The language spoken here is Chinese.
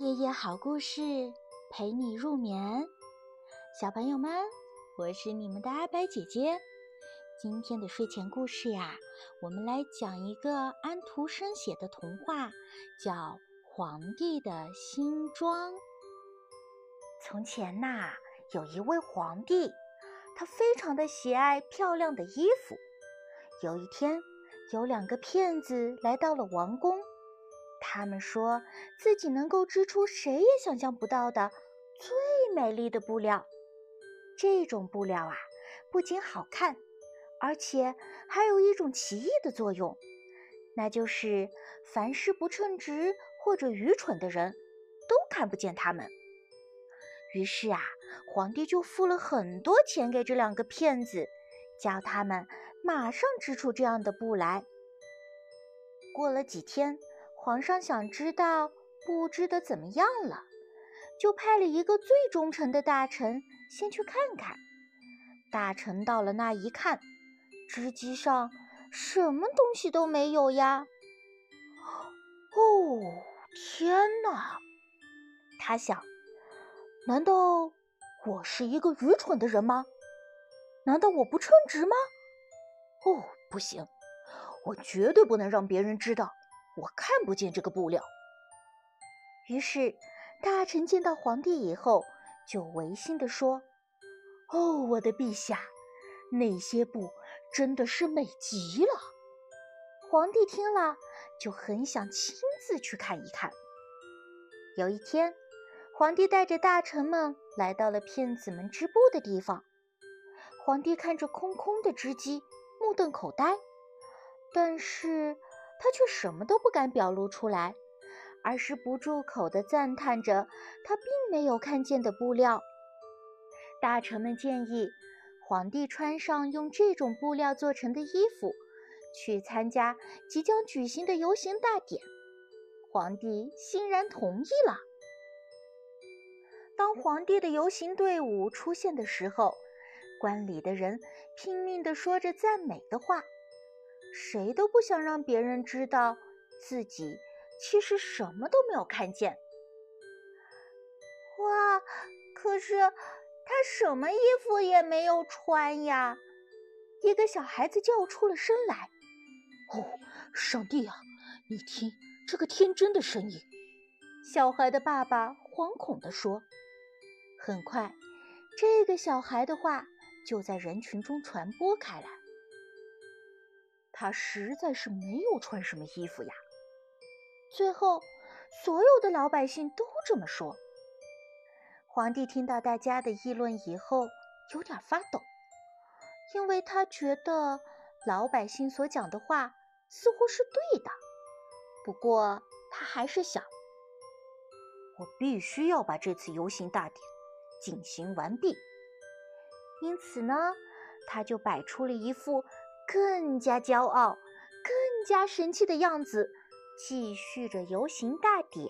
夜夜好故事陪你入眠，小朋友们，我是你们的阿白姐姐。今天的睡前故事呀，我们来讲一个安徒生写的童话，叫《皇帝的新装》。从前呐，有一位皇帝，他非常的喜爱漂亮的衣服。有一天，有两个骗子来到了王宫。他们说自己能够织出谁也想象不到的最美丽的布料。这种布料啊，不仅好看，而且还有一种奇异的作用，那就是凡是不称职或者愚蠢的人都看不见他们。于是啊，皇帝就付了很多钱给这两个骗子，叫他们马上织出这样的布来。过了几天。皇上想知道布织的怎么样了，就派了一个最忠诚的大臣先去看看。大臣到了那一看，织机上什么东西都没有呀！哦，天哪！他想，难道我是一个愚蠢的人吗？难道我不称职吗？哦，不行，我绝对不能让别人知道。我看不见这个布料。于是，大臣见到皇帝以后，就违心地说：“哦，我的陛下，那些布真的是美极了。”皇帝听了，就很想亲自去看一看。有一天，皇帝带着大臣们来到了骗子们织布的地方。皇帝看着空空的织机，目瞪口呆，但是。他却什么都不敢表露出来，而是不住口地赞叹着他并没有看见的布料。大臣们建议皇帝穿上用这种布料做成的衣服，去参加即将举行的游行大典。皇帝欣然同意了。当皇帝的游行队伍出现的时候，观礼的人拼命地说着赞美的话。谁都不想让别人知道自己其实什么都没有看见。哇！可是他什么衣服也没有穿呀！一个小孩子叫出了声来：“哦，上帝啊！你听这个天真的声音。”小孩的爸爸惶恐地说。很快，这个小孩的话就在人群中传播开来。他实在是没有穿什么衣服呀。最后，所有的老百姓都这么说。皇帝听到大家的议论以后，有点发抖，因为他觉得老百姓所讲的话似乎是对的。不过，他还是想，我必须要把这次游行大典进行完毕。因此呢，他就摆出了一副。更加骄傲、更加神气的样子，继续着游行大典。